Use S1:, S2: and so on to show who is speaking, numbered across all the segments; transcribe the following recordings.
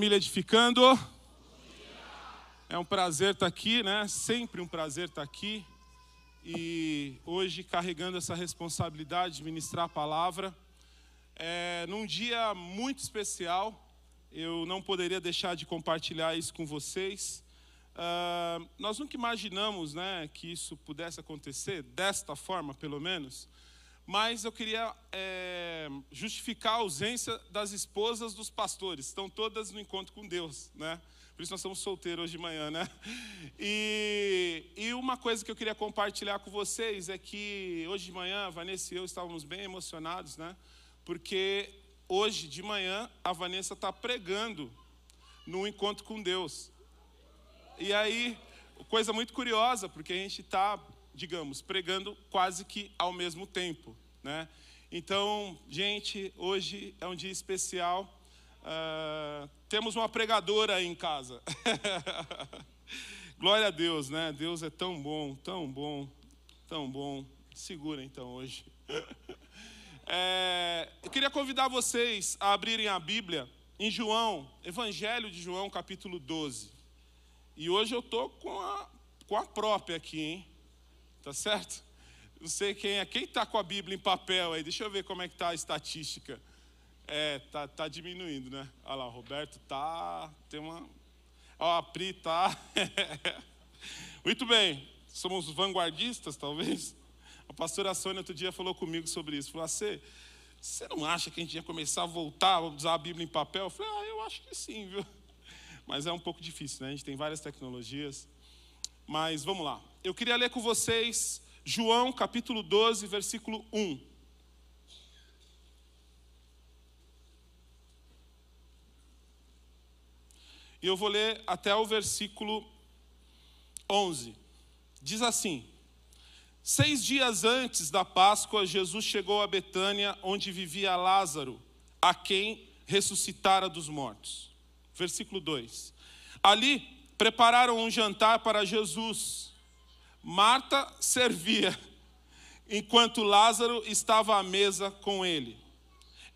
S1: Família Edificando. É um prazer estar aqui, né? Sempre um prazer estar aqui. E hoje carregando essa responsabilidade de ministrar a palavra. É, num dia muito especial, eu não poderia deixar de compartilhar isso com vocês. Uh, nós nunca imaginamos né, que isso pudesse acontecer, desta forma pelo menos mas eu queria é, justificar a ausência das esposas dos pastores. Estão todas no encontro com Deus, né? Por isso nós estamos solteiros hoje de manhã, né? E, e uma coisa que eu queria compartilhar com vocês é que hoje de manhã Vanessa e eu estávamos bem emocionados, né? Porque hoje de manhã a Vanessa está pregando no encontro com Deus. E aí, coisa muito curiosa, porque a gente está digamos, pregando quase que ao mesmo tempo, né? Então, gente, hoje é um dia especial. Uh, temos uma pregadora em casa. Glória a Deus, né? Deus é tão bom, tão bom, tão bom. Segura então hoje. é, eu queria convidar vocês a abrirem a Bíblia em João, Evangelho de João, capítulo 12. E hoje eu tô com a, com a própria aqui, hein? Tá certo? Não sei quem é. Quem está com a Bíblia em papel aí? Deixa eu ver como é que está a estatística. É, tá, tá diminuindo, né? Olha lá, o Roberto tá. Tem uma. Ó, a Pri tá. Muito bem. Somos vanguardistas, talvez. A pastora Sônia outro dia falou comigo sobre isso. Falou assim, você não acha que a gente ia começar a voltar a usar a Bíblia em papel? Eu falei, ah, eu acho que sim, viu? Mas é um pouco difícil, né? A gente tem várias tecnologias. Mas vamos lá. Eu queria ler com vocês João capítulo 12, versículo 1. E eu vou ler até o versículo 11. Diz assim: Seis dias antes da Páscoa, Jesus chegou a Betânia, onde vivia Lázaro, a quem ressuscitara dos mortos. Versículo 2: Ali prepararam um jantar para Jesus. Marta servia, enquanto Lázaro estava à mesa com ele.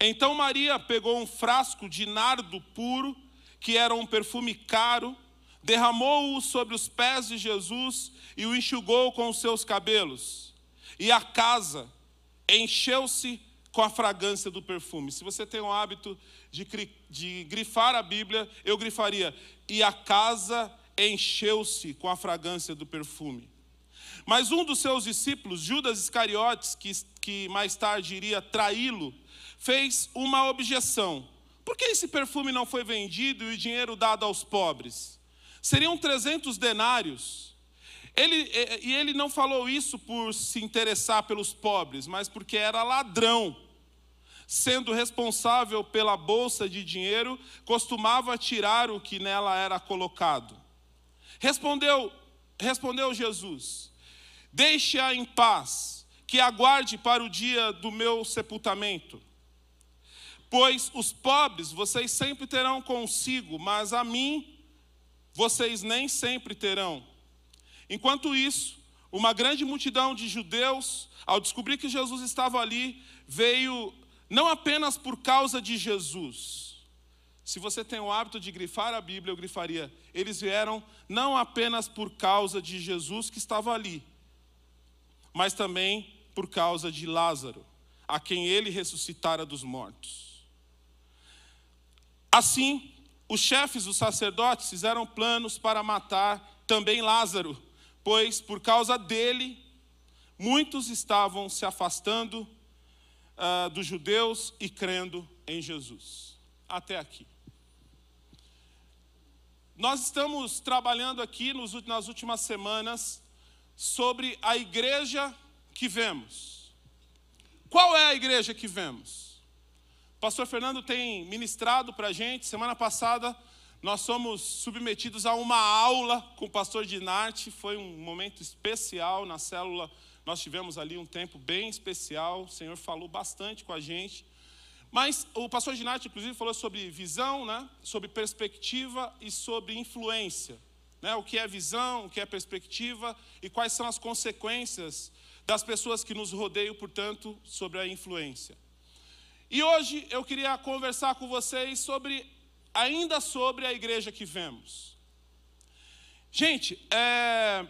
S1: Então Maria pegou um frasco de nardo puro, que era um perfume caro, derramou-o sobre os pés de Jesus e o enxugou com os seus cabelos. E a casa encheu-se com a fragrância do perfume. Se você tem o hábito de, de grifar a Bíblia, eu grifaria: e a casa encheu-se com a fragrância do perfume. Mas um dos seus discípulos, Judas Iscariotes, que, que mais tarde iria traí-lo, fez uma objeção. Por que esse perfume não foi vendido e o dinheiro dado aos pobres? Seriam 300 denários. Ele, e ele não falou isso por se interessar pelos pobres, mas porque era ladrão sendo responsável pela bolsa de dinheiro, costumava tirar o que nela era colocado. Respondeu, respondeu Jesus: Deixe-a em paz, que aguarde para o dia do meu sepultamento. Pois os pobres vocês sempre terão consigo, mas a mim vocês nem sempre terão. Enquanto isso, uma grande multidão de judeus, ao descobrir que Jesus estava ali, veio não apenas por causa de Jesus. Se você tem o hábito de grifar a Bíblia, eu grifaria: eles vieram não apenas por causa de Jesus que estava ali, mas também por causa de Lázaro, a quem ele ressuscitara dos mortos. Assim, os chefes dos sacerdotes fizeram planos para matar também Lázaro, pois por causa dele, muitos estavam se afastando uh, dos judeus e crendo em Jesus. Até aqui. Nós estamos trabalhando aqui nas últimas semanas sobre a igreja que vemos. Qual é a igreja que vemos? O pastor Fernando tem ministrado para a gente. Semana passada nós somos submetidos a uma aula com o pastor Dinarte. Foi um momento especial na célula nós tivemos ali um tempo bem especial, o Senhor falou bastante com a gente. Mas o pastor Ginati, inclusive, falou sobre visão, né? sobre perspectiva e sobre influência. Né? O que é visão, o que é perspectiva e quais são as consequências das pessoas que nos rodeiam, portanto, sobre a influência. E hoje eu queria conversar com vocês sobre ainda sobre a igreja que vemos. Gente, é,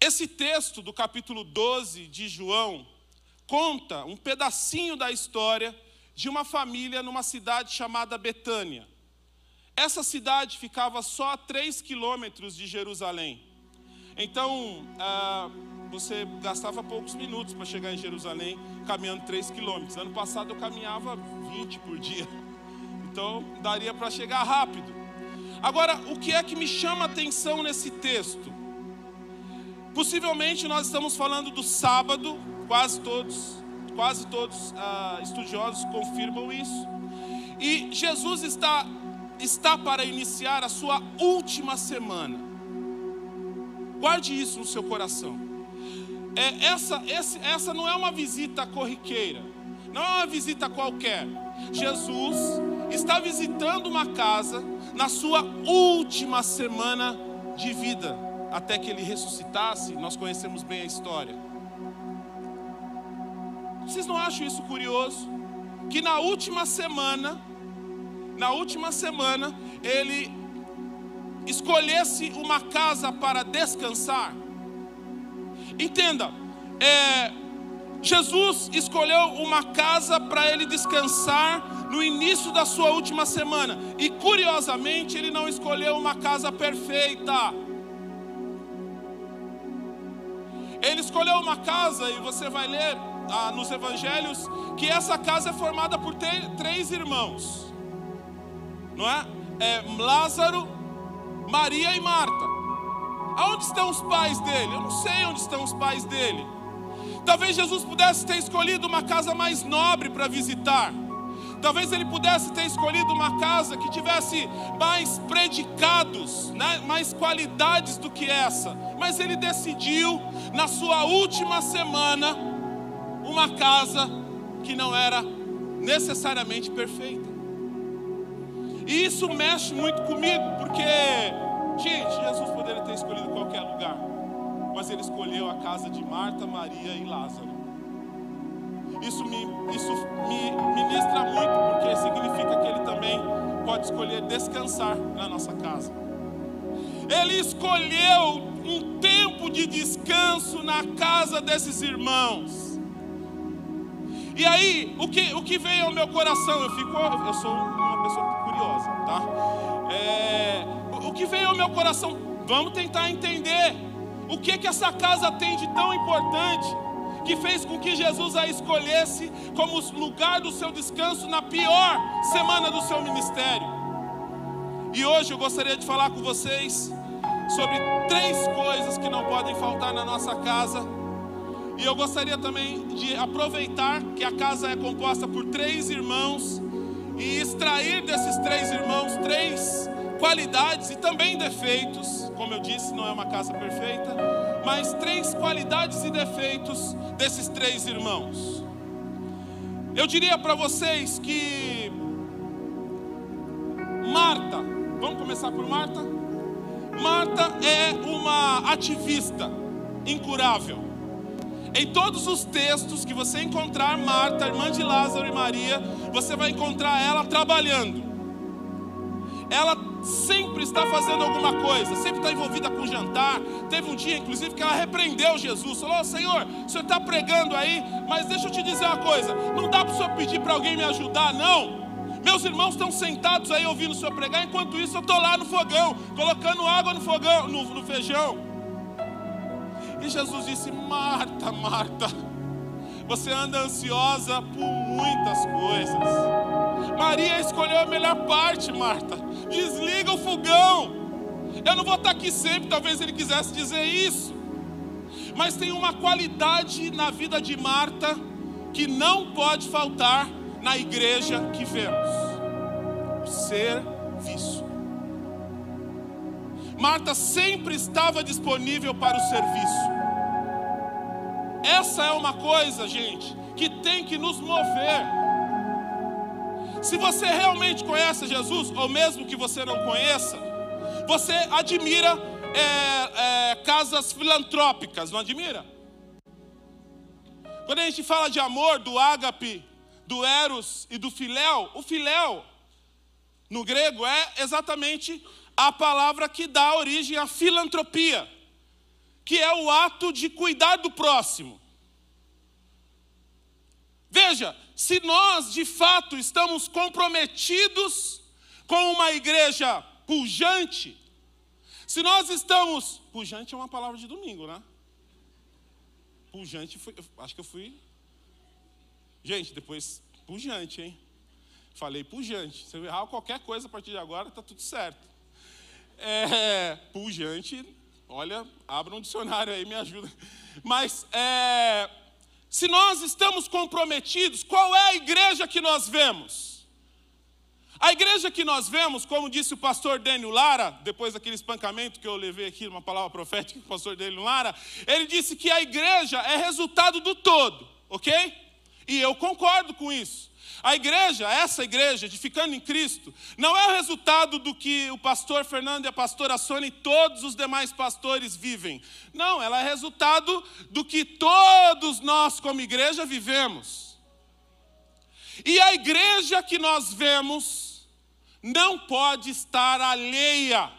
S1: esse texto do capítulo 12 de João conta um pedacinho da história de uma família numa cidade chamada Betânia. Essa cidade ficava só a 3 quilômetros de Jerusalém. Então, ah, você gastava poucos minutos para chegar em Jerusalém caminhando 3 quilômetros. Ano passado eu caminhava 20 por dia. Então, daria para chegar rápido. Agora, o que é que me chama a atenção nesse texto? Possivelmente nós estamos falando do sábado, quase todos, quase todos ah, estudiosos confirmam isso. E Jesus está, está para iniciar a sua última semana. Guarde isso no seu coração. É, essa, esse, essa não é uma visita corriqueira, não é uma visita qualquer. Jesus está visitando uma casa na sua última semana de vida, até que ele ressuscitasse. Nós conhecemos bem a história. Vocês não acham isso curioso? Que na última semana, na última semana, ele escolhesse uma casa para descansar. Entenda, é, Jesus escolheu uma casa para ele descansar no início da sua última semana. E curiosamente, ele não escolheu uma casa perfeita. Ele escolheu uma casa, e você vai ler ah, nos evangelhos, que essa casa é formada por três irmãos, não é? é? Lázaro, Maria e Marta. Aonde estão os pais dele? Eu não sei onde estão os pais dele. Talvez Jesus pudesse ter escolhido uma casa mais nobre para visitar. Talvez ele pudesse ter escolhido uma casa que tivesse mais predicados, né? mais qualidades do que essa. Mas ele decidiu, na sua última semana, uma casa que não era necessariamente perfeita. E isso mexe muito comigo, porque, gente, Jesus poderia ter escolhido qualquer lugar mas ele escolheu a casa de Marta, Maria e Lázaro. Isso me, isso me ministra muito, porque significa que ele também pode escolher descansar na nossa casa. Ele escolheu um tempo de descanso na casa desses irmãos. E aí, o que, o que veio ao meu coração? Eu fico, eu sou uma pessoa curiosa, tá? É, o que veio ao meu coração? Vamos tentar entender o que que essa casa tem de tão importante que fez com que Jesus a escolhesse como lugar do seu descanso na pior semana do seu ministério? E hoje eu gostaria de falar com vocês sobre três coisas que não podem faltar na nossa casa. E eu gostaria também de aproveitar que a casa é composta por três irmãos e extrair desses três irmãos três qualidades e também defeitos. Como eu disse, não é uma casa perfeita, mas três qualidades e defeitos desses três irmãos. Eu diria para vocês que Marta, vamos começar por Marta? Marta é uma ativista incurável. Em todos os textos que você encontrar Marta, irmã de Lázaro e Maria, você vai encontrar ela trabalhando. Ela sempre está fazendo alguma coisa, sempre está envolvida com jantar. Teve um dia, inclusive, que ela repreendeu Jesus, falou: oh, Senhor, o senhor está pregando aí, mas deixa eu te dizer uma coisa: não dá para o senhor pedir para alguém me ajudar, não. Meus irmãos estão sentados aí ouvindo o senhor pregar, enquanto isso eu estou lá no fogão, colocando água no fogão, no, no feijão. E Jesus disse: Marta, Marta, você anda ansiosa por muitas coisas. Maria escolheu a melhor parte, Marta. Desliga o fogão. Eu não vou estar aqui sempre, talvez ele quisesse dizer isso. Mas tem uma qualidade na vida de Marta que não pode faltar na igreja que vemos: serviço. Marta sempre estava disponível para o serviço. Essa é uma coisa, gente, que tem que nos mover. Se você realmente conhece Jesus, ou mesmo que você não conheça, você admira é, é, casas filantrópicas, não admira? Quando a gente fala de amor, do ágape, do eros e do filéu, o filéu no grego é exatamente a palavra que dá origem à filantropia, que é o ato de cuidar do próximo. Veja, se nós de fato estamos comprometidos com uma igreja pujante, se nós estamos. Pujante é uma palavra de domingo, né? Pujante, foi, acho que eu fui. Gente, depois, pujante, hein? Falei pujante. Se eu errar qualquer coisa a partir de agora, está tudo certo. É, pujante, olha, abra um dicionário aí, me ajuda. Mas, é, se nós estamos comprometidos, qual é a igreja que nós vemos? A igreja que nós vemos, como disse o pastor Daniel Lara, depois daquele espancamento que eu levei aqui, uma palavra profética do pastor Daniel Lara, ele disse que a igreja é resultado do todo, ok? E eu concordo com isso. A igreja, essa igreja, de ficando em Cristo, não é o resultado do que o pastor Fernando e a pastora Sônia e todos os demais pastores vivem. Não, ela é resultado do que todos nós, como igreja, vivemos. E a igreja que nós vemos, não pode estar alheia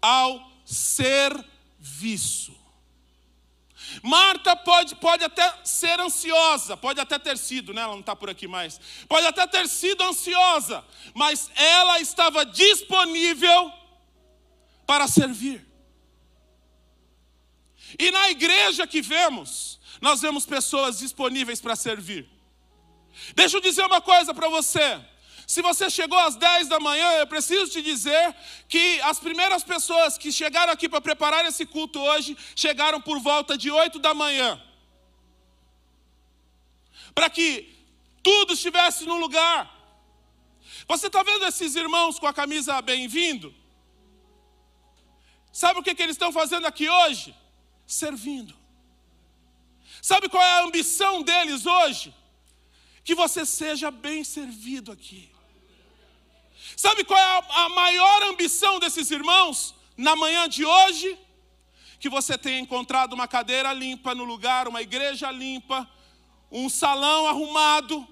S1: ao serviço. Marta pode, pode até ser ansiosa, pode até ter sido, né? ela não está por aqui mais, pode até ter sido ansiosa, mas ela estava disponível para servir. E na igreja que vemos, nós vemos pessoas disponíveis para servir. Deixa eu dizer uma coisa para você. Se você chegou às 10 da manhã, eu preciso te dizer que as primeiras pessoas que chegaram aqui para preparar esse culto hoje chegaram por volta de 8 da manhã. Para que tudo estivesse no lugar. Você está vendo esses irmãos com a camisa bem-vindo? Sabe o que, que eles estão fazendo aqui hoje? Servindo. Sabe qual é a ambição deles hoje? Que você seja bem servido aqui. Sabe qual é a, maior ambição desses irmãos na manhã de hoje? Que você tenha encontrado uma cadeira limpa no lugar, uma igreja limpa, um salão arrumado.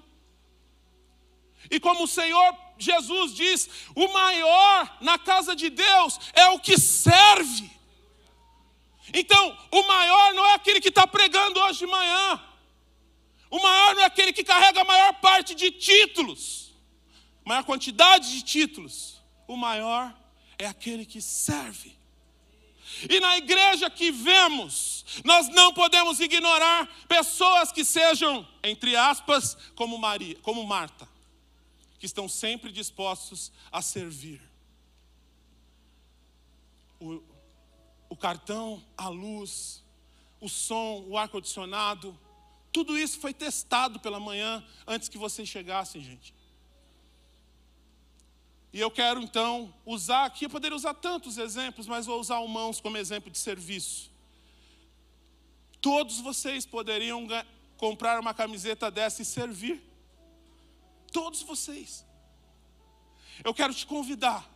S1: E como o Senhor Jesus diz, o maior na casa de Deus é o que serve. Então, o maior não é aquele que está pregando hoje de manhã. O maior não é aquele que carrega a maior parte de títulos maior quantidade de títulos, o maior é aquele que serve. E na igreja que vemos, nós não podemos ignorar pessoas que sejam, entre aspas, como Maria, como Marta, que estão sempre dispostos a servir. O, o cartão, a luz, o som, o ar-condicionado, tudo isso foi testado pela manhã antes que vocês chegassem, gente. E eu quero então usar aqui, eu poderia usar tantos exemplos, mas vou usar o mãos como exemplo de serviço. Todos vocês poderiam comprar uma camiseta dessa e servir. Todos vocês. Eu quero te convidar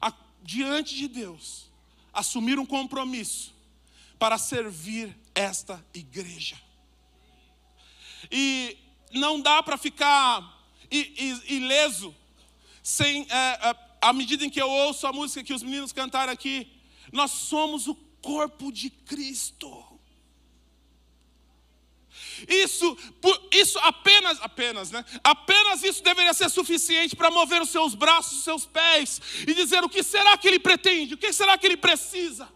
S1: a, diante de Deus, assumir um compromisso para servir esta igreja. E não dá para ficar ileso sem, é, é, à medida em que eu ouço a música que os meninos cantaram aqui, nós somos o corpo de Cristo. Isso, isso apenas, apenas, né? Apenas isso deveria ser suficiente para mover os seus braços, os seus pés e dizer o que será que ele pretende, o que será que ele precisa.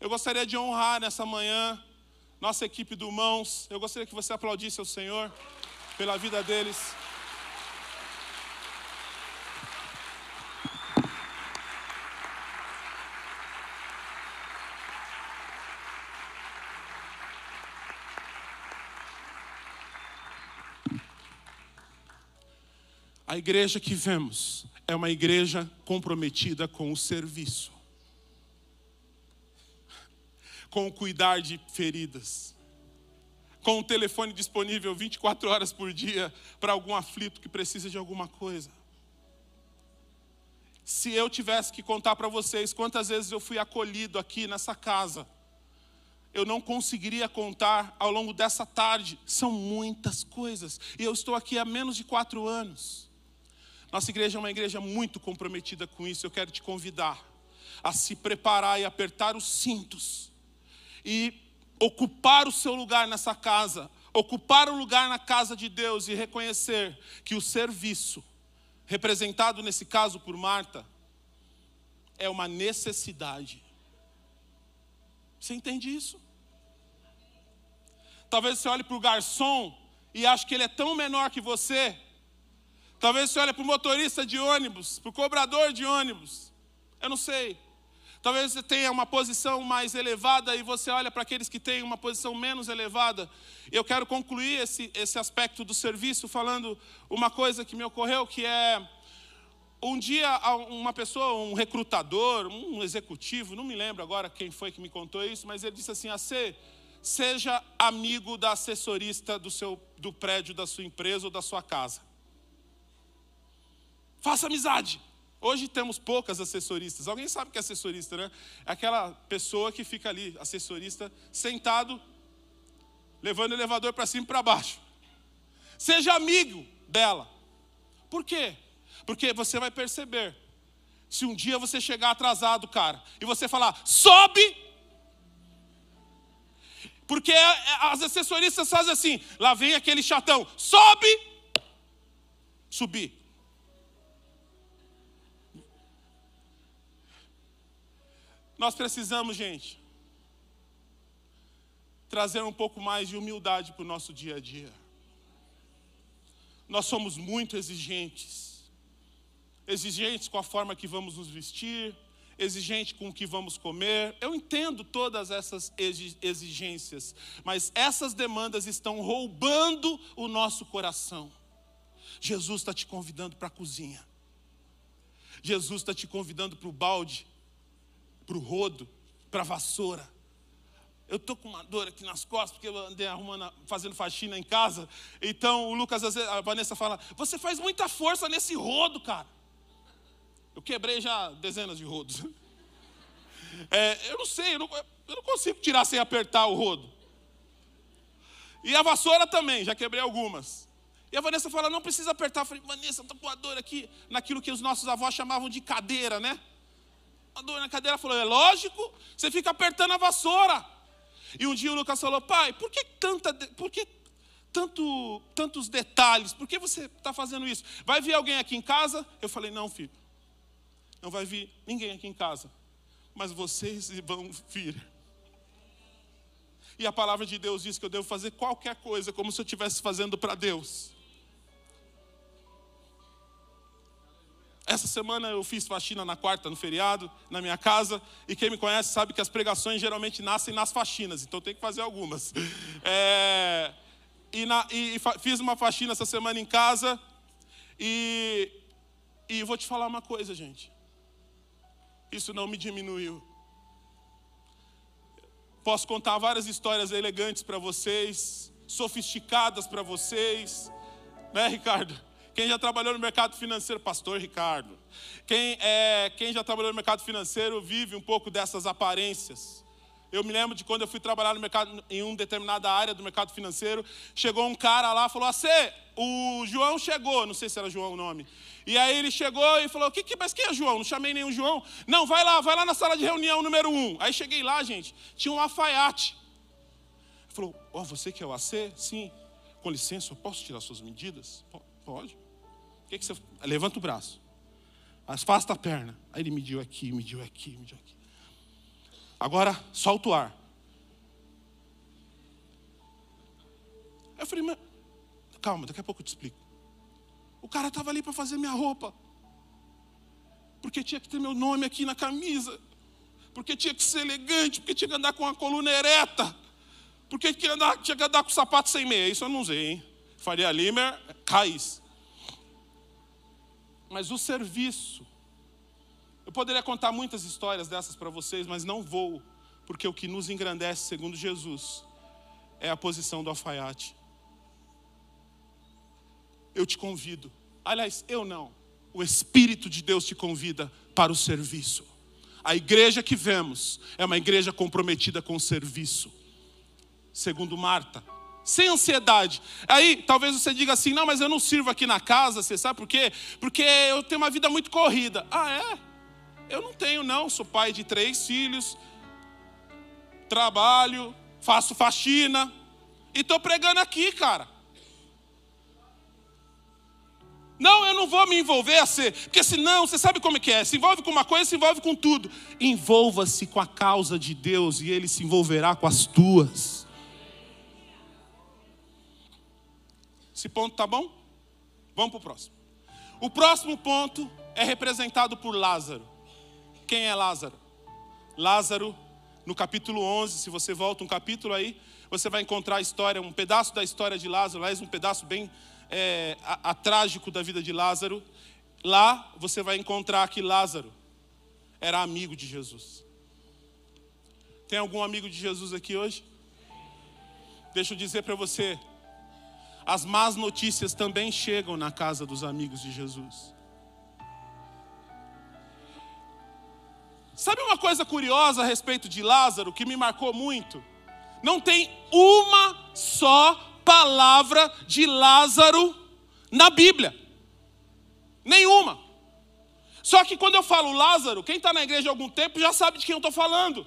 S1: Eu gostaria de honrar nessa manhã nossa equipe do Mãos. Eu gostaria que você aplaudisse ao Senhor pela vida deles. A igreja que vemos é uma igreja comprometida com o serviço, com o cuidar de feridas, com o telefone disponível 24 horas por dia para algum aflito que precisa de alguma coisa. Se eu tivesse que contar para vocês quantas vezes eu fui acolhido aqui nessa casa, eu não conseguiria contar ao longo dessa tarde. São muitas coisas. E eu estou aqui há menos de quatro anos. Nossa igreja é uma igreja muito comprometida com isso. Eu quero te convidar a se preparar e apertar os cintos e ocupar o seu lugar nessa casa, ocupar o lugar na casa de Deus e reconhecer que o serviço, representado nesse caso por Marta, é uma necessidade. Você entende isso? Talvez você olhe para o garçom e ache que ele é tão menor que você. Talvez você olhe para o motorista de ônibus, para o cobrador de ônibus. Eu não sei. Talvez você tenha uma posição mais elevada e você olha para aqueles que têm uma posição menos elevada. Eu quero concluir esse, esse aspecto do serviço falando uma coisa que me ocorreu, que é um dia uma pessoa, um recrutador, um executivo, não me lembro agora quem foi que me contou isso, mas ele disse assim: "AC, seja amigo da assessorista do seu do prédio da sua empresa ou da sua casa. Faça amizade. Hoje temos poucas assessoristas. Alguém sabe o que é assessorista, né? É aquela pessoa que fica ali, assessorista, sentado, levando o elevador para cima e para baixo. Seja amigo dela. Por quê? Porque você vai perceber. Se um dia você chegar atrasado, cara, e você falar, sobe. Porque é, é, as assessoristas fazem assim, lá vem aquele chatão, sobe, subir. Nós precisamos, gente, trazer um pouco mais de humildade para o nosso dia a dia. Nós somos muito exigentes. Exigentes com a forma que vamos nos vestir, exigente com o que vamos comer. Eu entendo todas essas exigências, mas essas demandas estão roubando o nosso coração. Jesus está te convidando para a cozinha. Jesus está te convidando para o balde para o rodo, para a vassoura. Eu estou com uma dor aqui nas costas, porque eu andei arrumando, fazendo faxina em casa. Então o Lucas, a Vanessa fala: Você faz muita força nesse rodo, cara. Eu quebrei já dezenas de rodos. É, eu não sei, eu não, eu não consigo tirar sem apertar o rodo. E a vassoura também, já quebrei algumas. E a Vanessa fala: Não precisa apertar. Eu falei: Vanessa, estou com a dor aqui, naquilo que os nossos avós chamavam de cadeira, né? A dor na cadeira falou: é lógico, você fica apertando a vassoura. E um dia o Lucas falou: pai, por que, tanta, por que tanto, tantos detalhes? Por que você está fazendo isso? Vai vir alguém aqui em casa? Eu falei: não, filho, não vai vir ninguém aqui em casa, mas vocês vão vir. E a palavra de Deus diz que eu devo fazer qualquer coisa como se eu estivesse fazendo para Deus. Essa semana eu fiz faxina na quarta, no feriado, na minha casa. E quem me conhece sabe que as pregações geralmente nascem nas faxinas, então tem que fazer algumas. É, e, na, e, fiz uma faxina essa semana em casa. E, e vou te falar uma coisa, gente. Isso não me diminuiu. Posso contar várias histórias elegantes para vocês, sofisticadas para vocês, né, Ricardo? Quem já trabalhou no mercado financeiro, pastor Ricardo. Quem, é, quem já trabalhou no mercado financeiro vive um pouco dessas aparências. Eu me lembro de quando eu fui trabalhar no mercado, em uma determinada área do mercado financeiro, chegou um cara lá e falou: assim, o João chegou, não sei se era João o nome. E aí ele chegou e falou: que, que, Mas quem é João? Não chamei nenhum João. Não, vai lá, vai lá na sala de reunião número um. Aí cheguei lá, gente, tinha um alfaiate. Ele falou: Ó, oh, você que é o AC? Sim. Com licença, eu posso tirar suas medidas? Pode. O que, que você. Levanta o braço. Afasta a perna. Aí ele mediu aqui, mediu aqui, mediu aqui. Agora, solta o ar. Eu falei, mas, calma, daqui a pouco eu te explico. O cara estava ali para fazer minha roupa. Porque tinha que ter meu nome aqui na camisa. Porque tinha que ser elegante, porque tinha que andar com a coluna ereta. Porque tinha que andar, tinha que andar com sapato sem meia. Isso eu não usei, hein? Faria Limer, raiz mas o serviço. Eu poderia contar muitas histórias dessas para vocês, mas não vou, porque o que nos engrandece, segundo Jesus, é a posição do alfaiate. Eu te convido, aliás, eu não, o Espírito de Deus te convida para o serviço. A igreja que vemos é uma igreja comprometida com o serviço. segundo Marta. Sem ansiedade. Aí talvez você diga assim: não, mas eu não sirvo aqui na casa, você sabe por quê? Porque eu tenho uma vida muito corrida. Ah, é? Eu não tenho, não. Sou pai de três filhos, trabalho, faço faxina e estou pregando aqui, cara. Não, eu não vou me envolver a ser, porque senão, você sabe como é que é? Se envolve com uma coisa, se envolve com tudo. Envolva-se com a causa de Deus e Ele se envolverá com as tuas. Esse ponto tá bom? Vamos para o próximo. O próximo ponto é representado por Lázaro. Quem é Lázaro? Lázaro, no capítulo 11, se você volta um capítulo aí, você vai encontrar a história, um pedaço da história de Lázaro, aliás, um pedaço bem é, a, a trágico da vida de Lázaro, lá você vai encontrar que Lázaro era amigo de Jesus. Tem algum amigo de Jesus aqui hoje? Deixa eu dizer para você, as más notícias também chegam na casa dos amigos de Jesus. Sabe uma coisa curiosa a respeito de Lázaro que me marcou muito? Não tem uma só palavra de Lázaro na Bíblia. Nenhuma. Só que quando eu falo Lázaro, quem está na igreja há algum tempo já sabe de quem eu estou falando.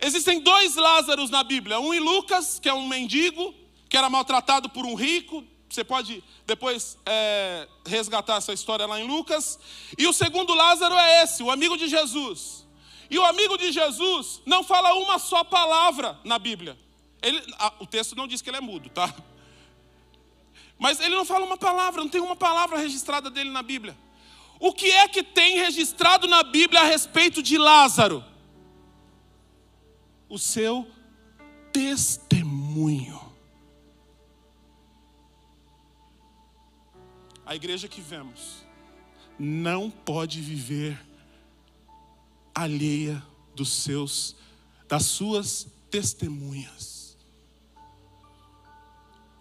S1: Existem dois Lázaros na Bíblia: um em Lucas, que é um mendigo, que era maltratado por um rico. Você pode depois é, resgatar essa história lá em Lucas. E o segundo Lázaro é esse, o amigo de Jesus. E o amigo de Jesus não fala uma só palavra na Bíblia. Ele, o texto não diz que ele é mudo, tá? Mas ele não fala uma palavra, não tem uma palavra registrada dele na Bíblia. O que é que tem registrado na Bíblia a respeito de Lázaro? O seu testemunho. A igreja que vemos não pode viver alheia dos seus das suas testemunhas.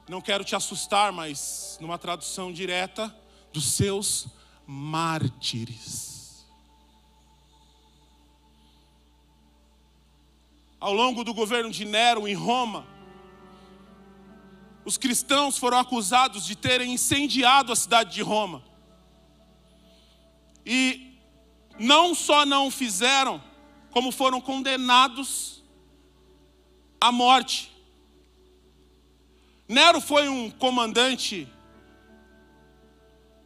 S1: Não quero te assustar, mas numa tradução direta, dos seus mártires. Ao longo do governo de Nero em Roma, os cristãos foram acusados de terem incendiado a cidade de Roma. E não só não fizeram, como foram condenados à morte. Nero foi um comandante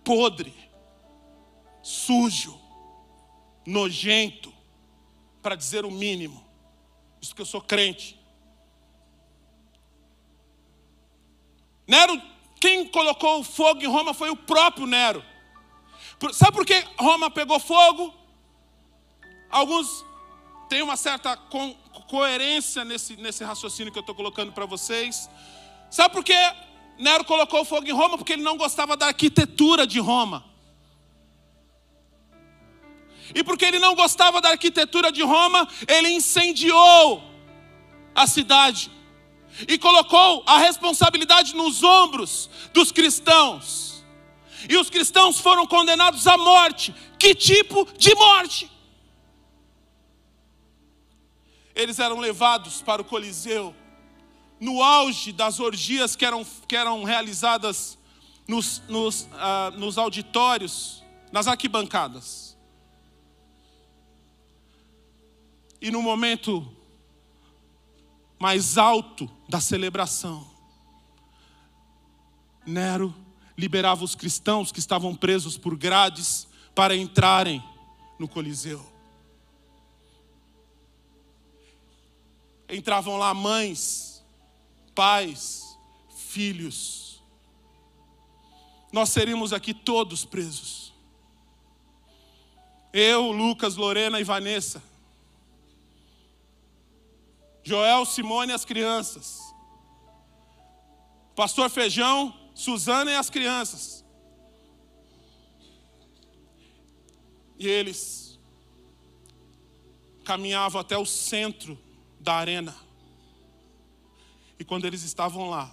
S1: podre, sujo, nojento, para dizer o mínimo. Isso que eu sou crente. Nero, quem colocou fogo em Roma foi o próprio Nero. Sabe por que Roma pegou fogo? Alguns têm uma certa co coerência nesse, nesse raciocínio que eu estou colocando para vocês. Sabe por que Nero colocou fogo em Roma? Porque ele não gostava da arquitetura de Roma. E porque ele não gostava da arquitetura de Roma, ele incendiou a cidade e colocou a responsabilidade nos ombros dos cristãos. E os cristãos foram condenados à morte. Que tipo de morte? Eles eram levados para o Coliseu no auge das orgias que eram, que eram realizadas nos, nos, uh, nos auditórios, nas arquibancadas. E no momento mais alto da celebração, Nero liberava os cristãos que estavam presos por grades para entrarem no Coliseu. Entravam lá mães, pais, filhos. Nós seríamos aqui todos presos. Eu, Lucas, Lorena e Vanessa. Joel, Simone e as crianças. Pastor Feijão, Suzana e as crianças. E eles caminhavam até o centro da arena. E quando eles estavam lá,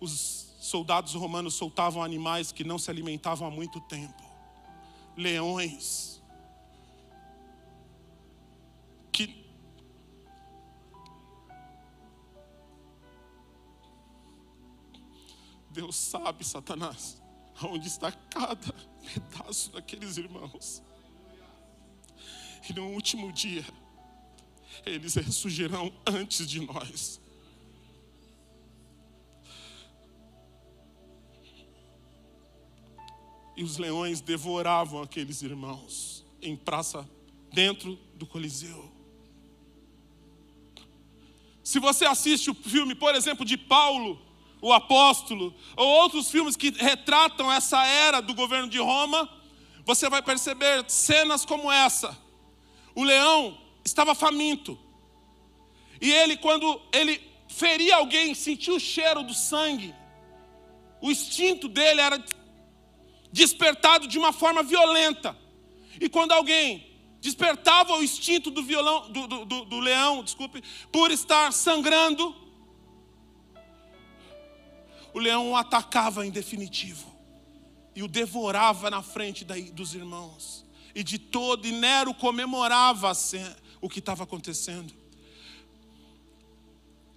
S1: os soldados romanos soltavam animais que não se alimentavam há muito tempo leões, Deus sabe, Satanás, onde está cada pedaço daqueles irmãos. E no último dia, eles ressurgirão antes de nós. E os leões devoravam aqueles irmãos em praça, dentro do Coliseu. Se você assiste o filme, por exemplo, de Paulo, o apóstolo, ou outros filmes que retratam essa era do governo de Roma, você vai perceber cenas como essa. O leão estava faminto. E ele, quando ele feria alguém, sentia o cheiro do sangue. O instinto dele era despertado de uma forma violenta. E quando alguém despertava o instinto do, violão, do, do, do, do leão, desculpe, por estar sangrando, o leão o atacava em definitivo e o devorava na frente dos irmãos. E de todo, e Nero comemorava o que estava acontecendo.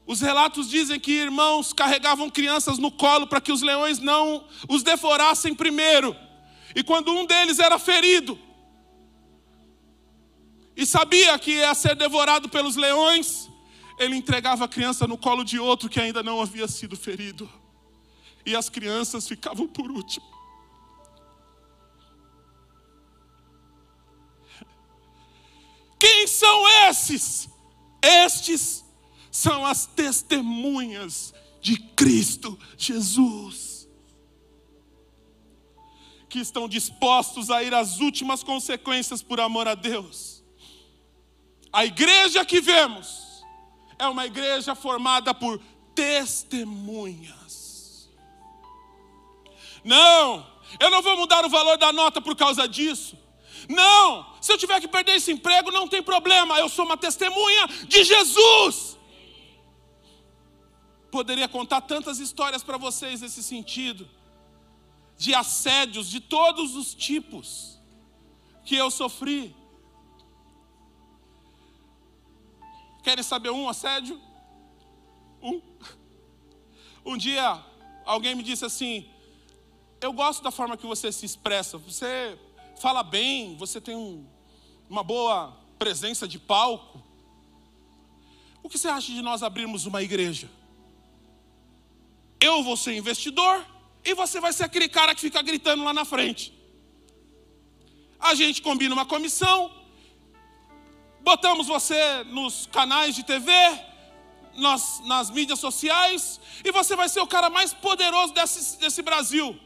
S1: Os relatos dizem que irmãos carregavam crianças no colo para que os leões não os devorassem primeiro. E quando um deles era ferido, e sabia que ia ser devorado pelos leões, ele entregava a criança no colo de outro que ainda não havia sido ferido. E as crianças ficavam por último. Quem são esses? Estes são as testemunhas de Cristo Jesus, que estão dispostos a ir às últimas consequências por amor a Deus. A igreja que vemos é uma igreja formada por testemunhas. Não, eu não vou mudar o valor da nota por causa disso. Não, se eu tiver que perder esse emprego, não tem problema, eu sou uma testemunha de Jesus. Poderia contar tantas histórias para vocês nesse sentido, de assédios de todos os tipos que eu sofri. Querem saber um assédio? Um. Um dia alguém me disse assim: Eu gosto da forma que você se expressa, você fala bem, você tem um, uma boa presença de palco. O que você acha de nós abrirmos uma igreja? Eu vou ser investidor e você vai ser aquele cara que fica gritando lá na frente. A gente combina uma comissão, botamos você nos canais de TV, nas, nas mídias sociais, e você vai ser o cara mais poderoso desse, desse Brasil.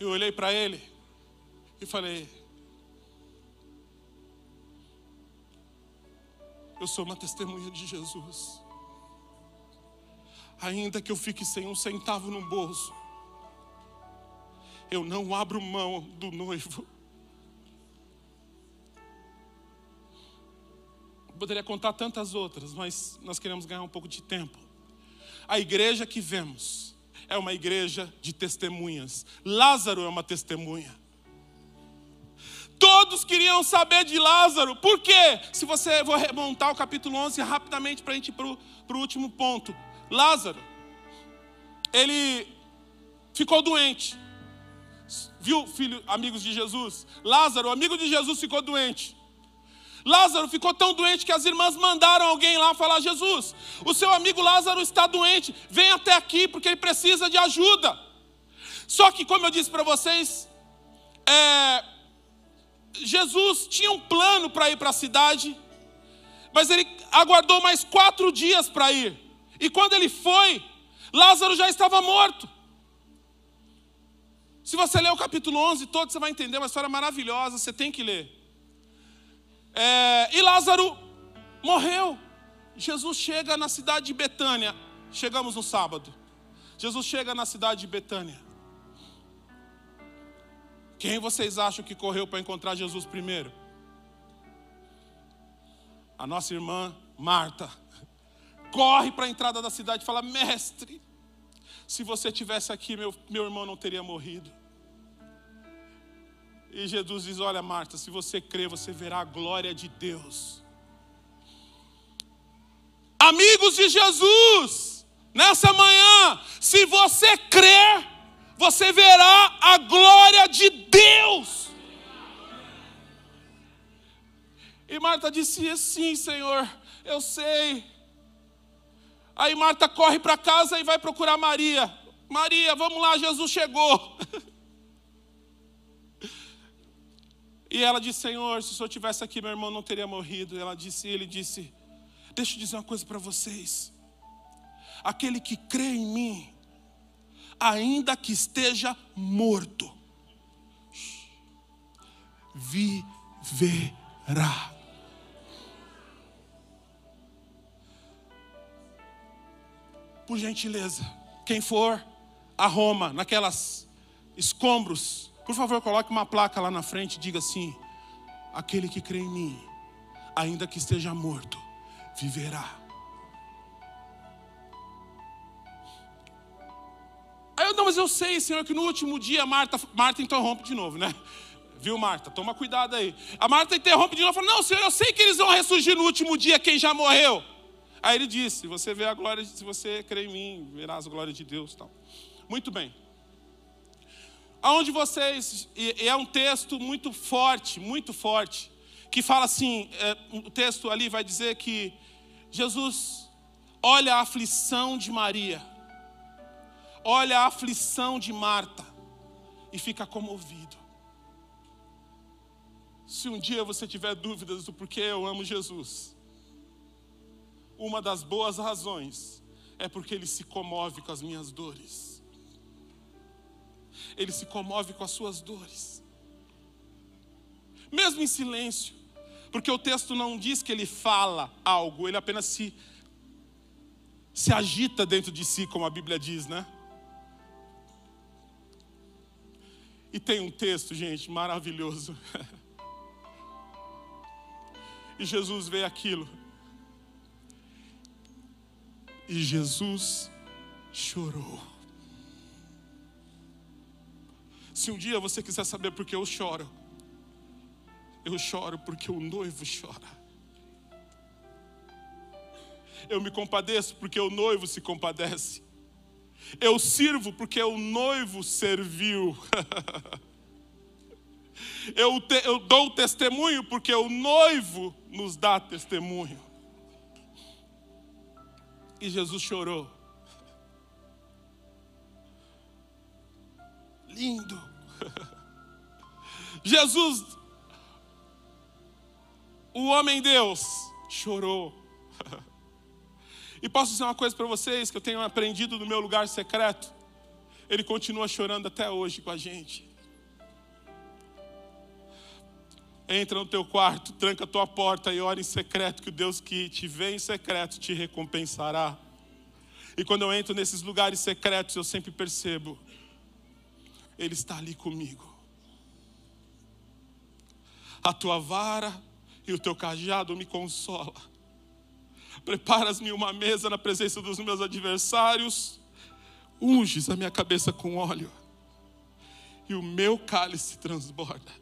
S1: Eu olhei para ele e falei: Eu sou uma testemunha de Jesus. Ainda que eu fique sem um centavo no bolso, eu não abro mão do noivo. Poderia contar tantas outras, mas nós queremos ganhar um pouco de tempo. A igreja que vemos é uma igreja de testemunhas. Lázaro é uma testemunha. Todos queriam saber de Lázaro. Por quê? Se você vou remontar o capítulo 11 rapidamente para a gente ir para o último ponto. Lázaro, ele ficou doente. Viu, filho, amigos de Jesus? Lázaro, amigo de Jesus, ficou doente. Lázaro ficou tão doente que as irmãs mandaram alguém lá falar: Jesus, o seu amigo Lázaro está doente, vem até aqui porque ele precisa de ajuda. Só que, como eu disse para vocês, é, Jesus tinha um plano para ir para a cidade, mas ele aguardou mais quatro dias para ir. E quando ele foi, Lázaro já estava morto. Se você ler o capítulo 11 todo, você vai entender uma história maravilhosa, você tem que ler. É, e Lázaro morreu. Jesus chega na cidade de Betânia. Chegamos no sábado. Jesus chega na cidade de Betânia. Quem vocês acham que correu para encontrar Jesus primeiro? A nossa irmã Marta. Corre para a entrada da cidade e fala: Mestre, se você tivesse aqui, meu, meu irmão não teria morrido. E Jesus diz: Olha, Marta, se você crer, você verá a glória de Deus. Amigos de Jesus, nessa manhã, se você crer, você verá a glória de Deus. E Marta disse: Sim, Senhor, eu sei. Aí Marta corre para casa e vai procurar Maria. Maria, vamos lá, Jesus chegou. E ela disse: Senhor, se o senhor tivesse aqui, meu irmão não teria morrido. Ela disse, ele disse: Deixa eu dizer uma coisa para vocês. Aquele que crê em mim, ainda que esteja morto, viverá. Por gentileza, quem for a Roma, naquelas escombros, por favor, coloque uma placa lá na frente e diga assim: aquele que crê em mim, ainda que esteja morto, viverá. Aí eu, não, mas eu sei, Senhor, que no último dia Marta, Marta interrompe de novo, né? Viu, Marta? Toma cuidado aí. A Marta interrompe de novo e fala: Não, Senhor, eu sei que eles vão ressurgir no último dia quem já morreu. Aí ele disse: Se você vê a glória, se você crê em mim, verás a glória de Deus. Tal. Muito bem. Aonde vocês, e é um texto muito forte, muito forte, que fala assim: é, o texto ali vai dizer que Jesus olha a aflição de Maria, olha a aflição de Marta e fica comovido. Se um dia você tiver dúvidas do porquê eu amo Jesus, uma das boas razões é porque ele se comove com as minhas dores. Ele se comove com as suas dores. Mesmo em silêncio, porque o texto não diz que ele fala algo, ele apenas se se agita dentro de si, como a Bíblia diz, né? E tem um texto, gente, maravilhoso. e Jesus vê aquilo. E Jesus chorou. Se um dia você quiser saber por que eu choro, eu choro porque o noivo chora. Eu me compadeço porque o noivo se compadece. Eu sirvo porque o noivo serviu. eu, te, eu dou testemunho porque o noivo nos dá testemunho. E Jesus chorou. Lindo. Jesus o homem Deus chorou. E posso dizer uma coisa para vocês que eu tenho aprendido no meu lugar secreto. Ele continua chorando até hoje com a gente. Entra no teu quarto, tranca a tua porta e ora em secreto, que o Deus que te vê em secreto te recompensará. E quando eu entro nesses lugares secretos, eu sempre percebo, Ele está ali comigo. A tua vara e o teu cajado me consola. Preparas-me uma mesa na presença dos meus adversários, unges a minha cabeça com óleo, e o meu cálice transborda.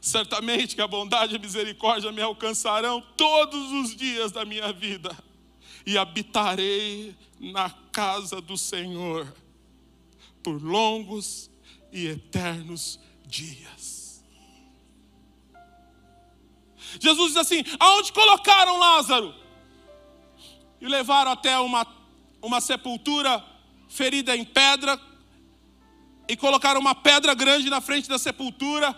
S1: Certamente que a bondade e a misericórdia me alcançarão todos os dias da minha vida, e habitarei na casa do Senhor por longos e eternos dias. Jesus diz assim: aonde colocaram Lázaro? E levaram até uma, uma sepultura ferida em pedra, e colocaram uma pedra grande na frente da sepultura.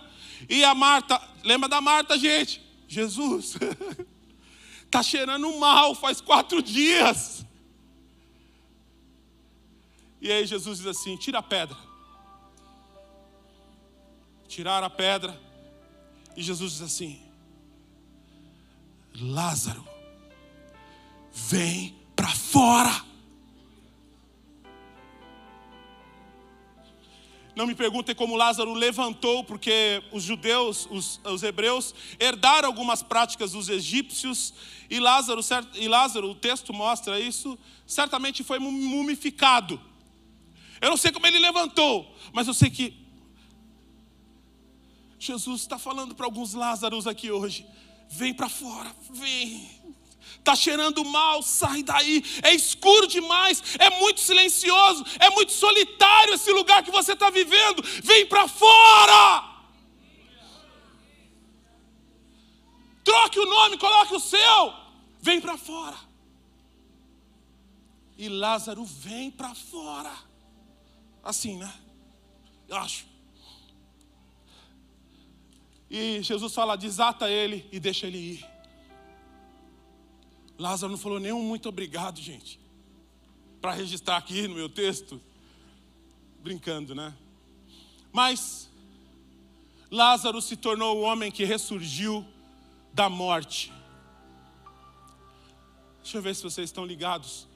S1: E a Marta, lembra da Marta, gente? Jesus, está cheirando mal, faz quatro dias. E aí Jesus diz assim: tira a pedra. Tiraram a pedra. E Jesus diz assim: Lázaro, vem para fora. Não me perguntem como Lázaro levantou, porque os judeus, os, os, hebreus, herdaram algumas práticas dos egípcios, e Lázaro, e Lázaro, o texto mostra isso, certamente foi mumificado. Eu não sei como ele levantou, mas eu sei que Jesus está falando para alguns Lázaros aqui hoje. Vem para fora, vem. Está cheirando mal, sai daí. É escuro demais, é muito silencioso, é muito solitário esse lugar que você está vivendo. Vem para fora! Troque o nome, coloque o seu. Vem para fora. E Lázaro vem para fora. Assim, né? Eu acho. E Jesus fala: desata ele e deixa ele ir. Lázaro não falou nenhum muito obrigado, gente. Para registrar aqui no meu texto. Brincando, né? Mas Lázaro se tornou o homem que ressurgiu da morte. Deixa eu ver se vocês estão ligados.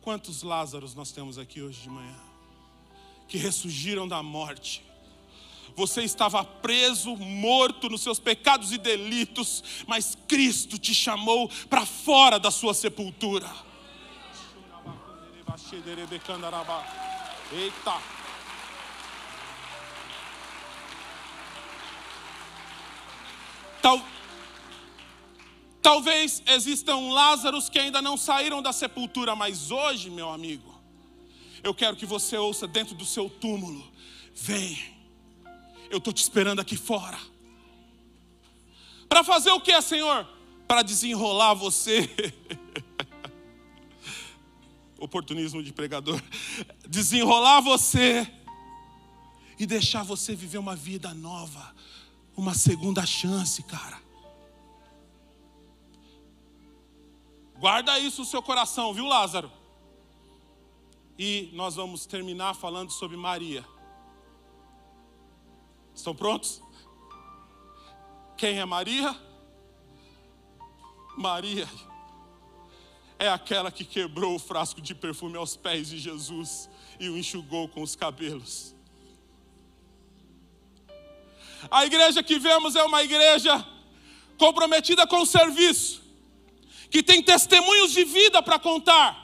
S1: Quantos Lázaros nós temos aqui hoje de manhã? Que ressurgiram da morte. Você estava preso, morto nos seus pecados e delitos, mas Cristo te chamou para fora da sua sepultura. Eita! Tal, talvez existam Lázaros que ainda não saíram da sepultura, mas hoje, meu amigo, eu quero que você ouça dentro do seu túmulo: vem eu estou te esperando aqui fora. Para fazer o que, Senhor? Para desenrolar você. Oportunismo de pregador. Desenrolar você e deixar você viver uma vida nova, uma segunda chance, cara. Guarda isso no seu coração, viu, Lázaro? E nós vamos terminar falando sobre Maria. Estão prontos? Quem é Maria? Maria é aquela que quebrou o frasco de perfume aos pés de Jesus e o enxugou com os cabelos. A igreja que vemos é uma igreja comprometida com o serviço, que tem testemunhos de vida para contar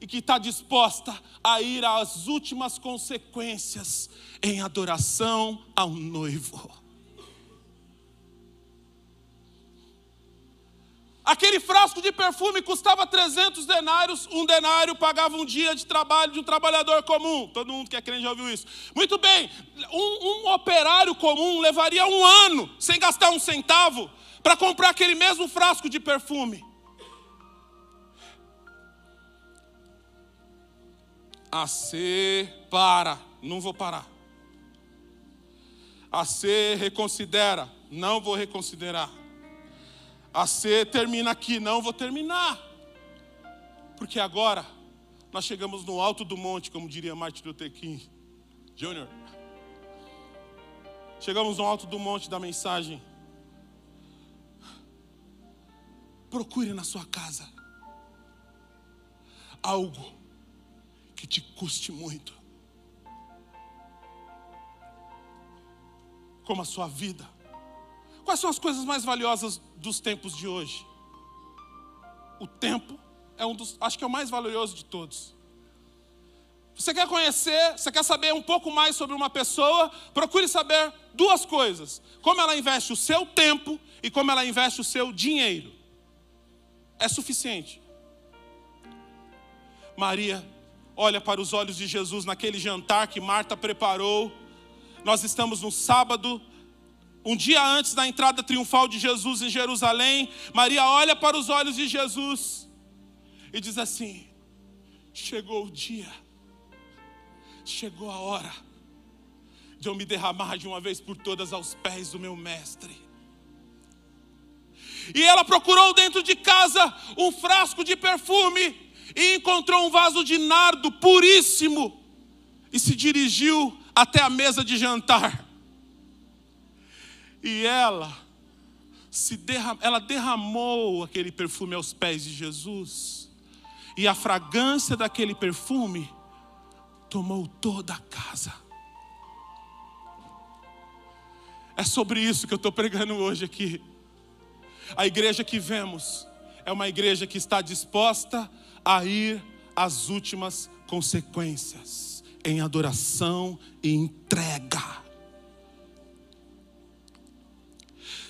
S1: e que está disposta a ir às últimas consequências em adoração ao noivo. Aquele frasco de perfume custava 300 denários, um denário pagava um dia de trabalho de um trabalhador comum. Todo mundo que é crente já ouviu isso. Muito bem, um, um operário comum levaria um ano sem gastar um centavo para comprar aquele mesmo frasco de perfume. A C, para, não vou parar. A C, reconsidera, não vou reconsiderar. A C, termina aqui, não vou terminar. Porque agora nós chegamos no alto do monte, como diria Martin Luther King Jr. Chegamos no alto do monte da mensagem. Procure na sua casa algo que te custe muito. Como a sua vida. Quais são as coisas mais valiosas dos tempos de hoje? O tempo é um dos, acho que é o mais valioso de todos. Você quer conhecer, você quer saber um pouco mais sobre uma pessoa, procure saber duas coisas: como ela investe o seu tempo e como ela investe o seu dinheiro. É suficiente. Maria olha para os olhos de Jesus naquele jantar que Marta preparou. Nós estamos no sábado, um dia antes da entrada triunfal de Jesus em Jerusalém. Maria olha para os olhos de Jesus e diz assim: Chegou o dia, chegou a hora de eu me derramar de uma vez por todas aos pés do meu Mestre. E ela procurou dentro de casa um frasco de perfume e encontrou um vaso de nardo puríssimo e se dirigiu até a mesa de jantar. E ela se derram, ela derramou aquele perfume aos pés de Jesus. E a fragrância daquele perfume tomou toda a casa. É sobre isso que eu estou pregando hoje aqui. A igreja que vemos é uma igreja que está disposta a ir às últimas consequências, em adoração e entrega.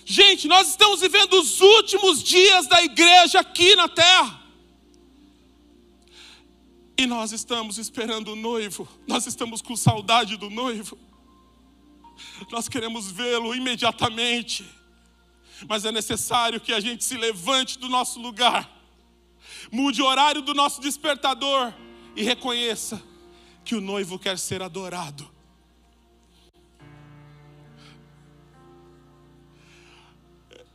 S1: Gente, nós estamos vivendo os últimos dias da igreja aqui na terra. E nós estamos esperando o noivo, nós estamos com saudade do noivo. Nós queremos vê-lo imediatamente, mas é necessário que a gente se levante do nosso lugar, mude o horário do nosso despertador e reconheça que o noivo quer ser adorado.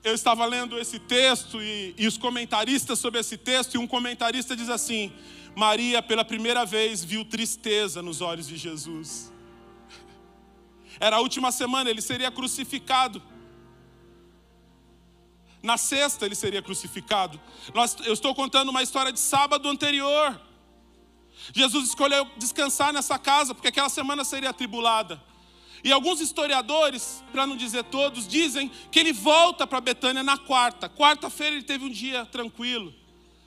S1: Eu estava lendo esse texto e, e, os comentaristas sobre esse texto, e um comentarista diz assim: Maria, pela primeira vez, viu tristeza nos olhos de Jesus. Era a última semana, ele seria crucificado. Na sexta, ele seria crucificado. Nós, eu estou contando uma história de sábado anterior. Jesus escolheu descansar nessa casa, porque aquela semana seria atribulada. E alguns historiadores, para não dizer todos, dizem que ele volta para Betânia na quarta. Quarta-feira ele teve um dia tranquilo.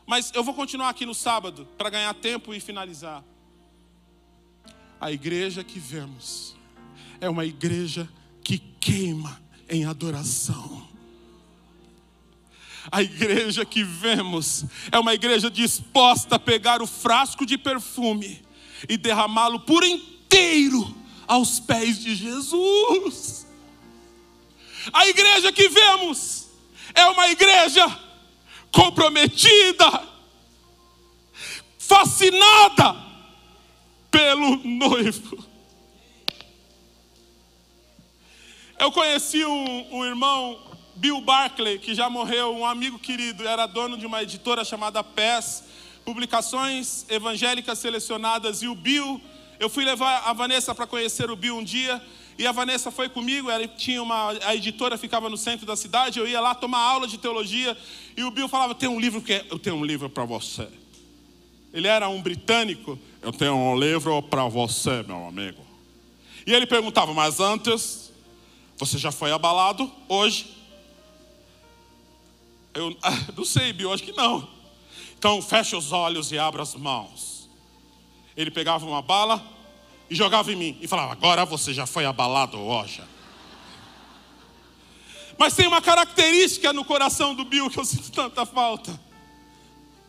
S1: Mas eu vou continuar aqui no sábado, para ganhar tempo e finalizar. A igreja que vemos é uma igreja que queima em adoração. A igreja que vemos é uma igreja disposta a pegar o frasco de perfume e derramá-lo por inteiro aos pés de Jesus. A igreja que vemos é uma igreja comprometida, fascinada pelo noivo. Eu conheci um, um irmão Bill Barclay, que já morreu, um amigo querido, era dono de uma editora chamada PES, Publicações Evangélicas Selecionadas, e o Bill, eu fui levar a Vanessa para conhecer o Bill um dia, e a Vanessa foi comigo, ela tinha uma, a editora ficava no centro da cidade, eu ia lá tomar aula de teologia, e o Bill falava, tem um livro que é, eu tenho um livro para você. Ele era um britânico, eu tenho um livro para você, meu amigo. E ele perguntava, mas antes, você já foi abalado hoje? Eu ah, não sei, Bio, acho que não. Então fecha os olhos e abra as mãos. Ele pegava uma bala e jogava em mim e falava: Agora você já foi abalado hoje. Mas tem uma característica no coração do Bill que eu sinto tanta falta.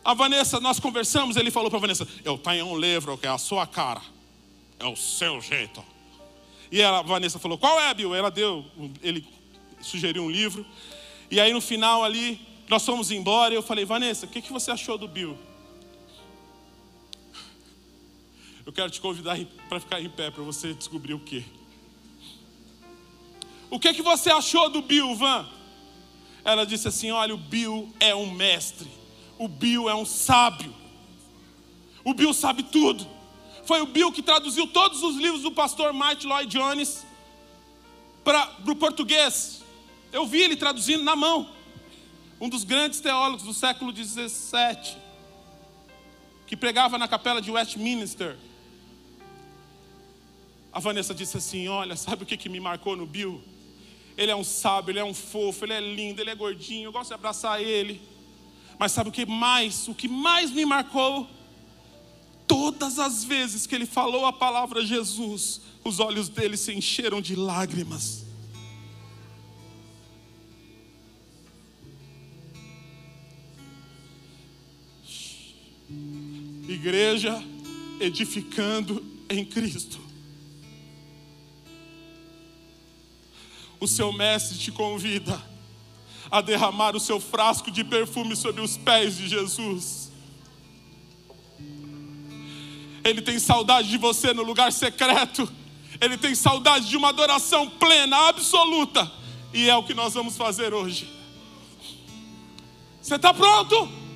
S1: A Vanessa, nós conversamos, ele falou para a Vanessa: Eu tenho um livro que é a sua cara, é o seu jeito. E a Vanessa falou: Qual é, Bill? Ela deu, ele sugeriu um livro. E aí no final ali, nós fomos embora e eu falei, Vanessa, o que, que você achou do Bill? Eu quero te convidar para ficar em pé para você descobrir o que. O que que você achou do Bill, Van? Ela disse assim: Olha, o Bill é um mestre, o Bill é um sábio, o Bill sabe tudo. Foi o Bill que traduziu todos os livros do pastor Martin Lloyd Jones para o português. Eu vi ele traduzindo na mão um dos grandes teólogos do século XVII, que pregava na capela de Westminster. A Vanessa disse assim: Olha, sabe o que, que me marcou no Bill? Ele é um sábio, ele é um fofo, ele é lindo, ele é gordinho, eu gosto de abraçar ele. Mas sabe o que mais? O que mais me marcou? Todas as vezes que ele falou a palavra Jesus, os olhos dele se encheram de lágrimas. Igreja edificando em Cristo. O seu mestre te convida a derramar o seu frasco de perfume sobre os pés de Jesus. Ele tem saudade de você no lugar secreto. Ele tem saudade de uma adoração plena, absoluta. E é o que nós vamos fazer hoje. Você está pronto?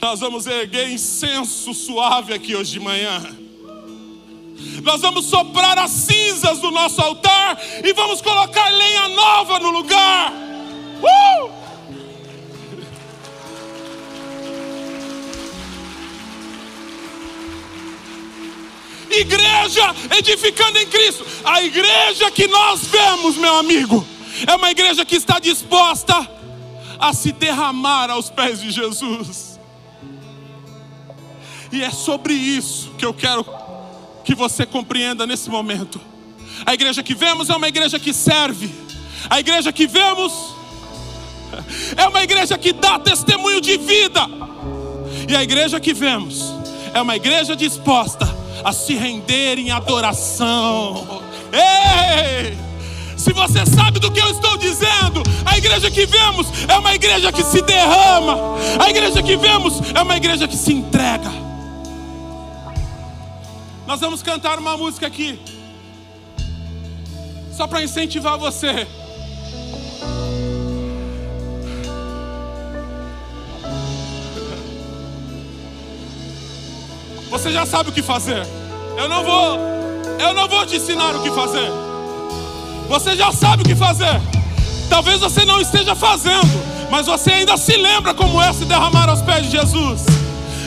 S1: Nós vamos erguer incenso suave aqui hoje de manhã. Nós vamos soprar as cinzas do nosso altar e vamos colocar lenha nova no lugar. Uh! Igreja edificando em Cristo. A igreja que nós vemos, meu amigo, é uma igreja que está disposta a se derramar aos pés de Jesus. E é sobre isso que eu quero que você compreenda nesse momento. A igreja que vemos é uma igreja que serve, A igreja que vemos é uma igreja que dá testemunho de vida. E a igreja que vemos é uma igreja disposta a se render em adoração. Ei! Se você sabe do que eu estou dizendo, a igreja que vemos é uma igreja que se derrama, a igreja que vemos é uma igreja que se entrega. Nós vamos cantar uma música aqui, só para incentivar você. Você já sabe o que fazer. Eu não vou, eu não vou te ensinar o que fazer. Você já sabe o que fazer. Talvez você não esteja fazendo, mas você ainda se lembra como é se derramar aos pés de Jesus.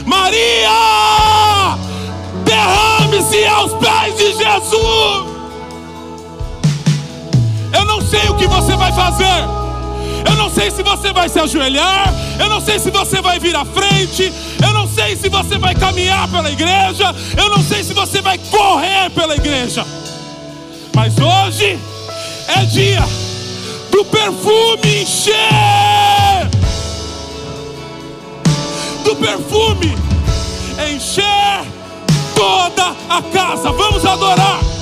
S1: Maria, derrame-se aos pés de Jesus. Eu não sei o que você vai fazer. Eu não sei se você vai se ajoelhar, eu não sei se você vai vir à frente, eu não sei se você vai caminhar pela igreja, eu não sei se você vai correr pela igreja. Mas hoje é dia do perfume encher do perfume encher toda a casa. Vamos adorar.